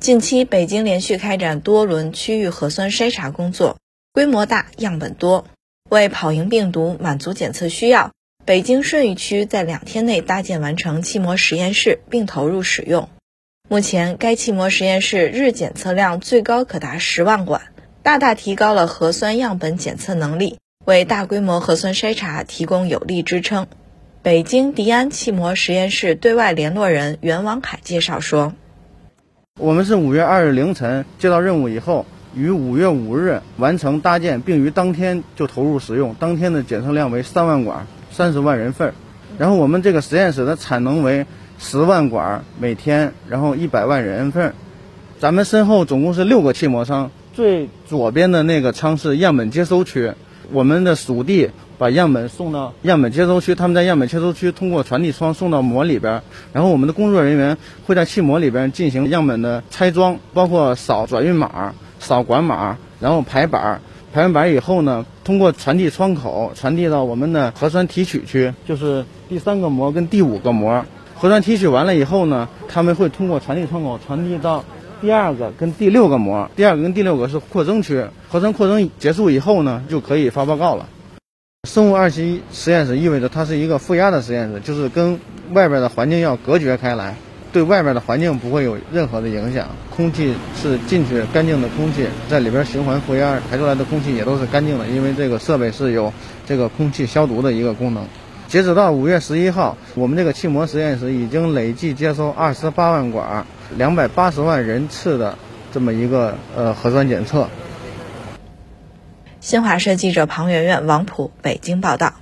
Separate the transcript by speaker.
Speaker 1: 近期，北京连续开展多轮区域核酸筛查工作，规模大，样本多。为跑赢病毒，满足检测需要，北京顺义区在两天内搭建完成气膜实验室，并投入使用。目前，该气膜实验室日检测量最高可达十万管，大大提高了核酸样本检测能力，为大规模核酸筛查提供有力支撑。北京迪安气膜实验室对外联络人袁王凯介绍说。
Speaker 2: 我们是五月二日凌晨接到任务以后，于五月五日完成搭建，并于当天就投入使用。当天的检测量为三万管，三十万人份。然后我们这个实验室的产能为十万管每天，然后一百万人份。咱们身后总共是六个气膜仓，最左边的那个仓是样本接收区，我们的属地。把样本送到样本接收区，他们在样本接收区通过传递窗送到膜里边，然后我们的工作人员会在气膜里边进行样本的拆装，包括扫转运码、扫管码，然后排板，排完板以后呢，通过传递窗口传递到我们的核酸提取区，就是第三个膜跟第五个膜。核酸提取完了以后呢，他们会通过传递窗口传递到第二个跟第六个膜，第二个跟第六个是扩增区。合成扩增结束以后呢，就可以发报告了。生物二期实验室意味着它是一个负压的实验室，就是跟外边的环境要隔绝开来，对外边的环境不会有任何的影响。空气是进去干净的空气，在里边循环负压排出来的空气也都是干净的，因为这个设备是有这个空气消毒的一个功能。截止到五月十一号，我们这个气膜实验室已经累计接收二十八万管、两百八十万人次的这么一个呃核酸检测。
Speaker 1: 新华社记者庞媛媛、王普北京报道。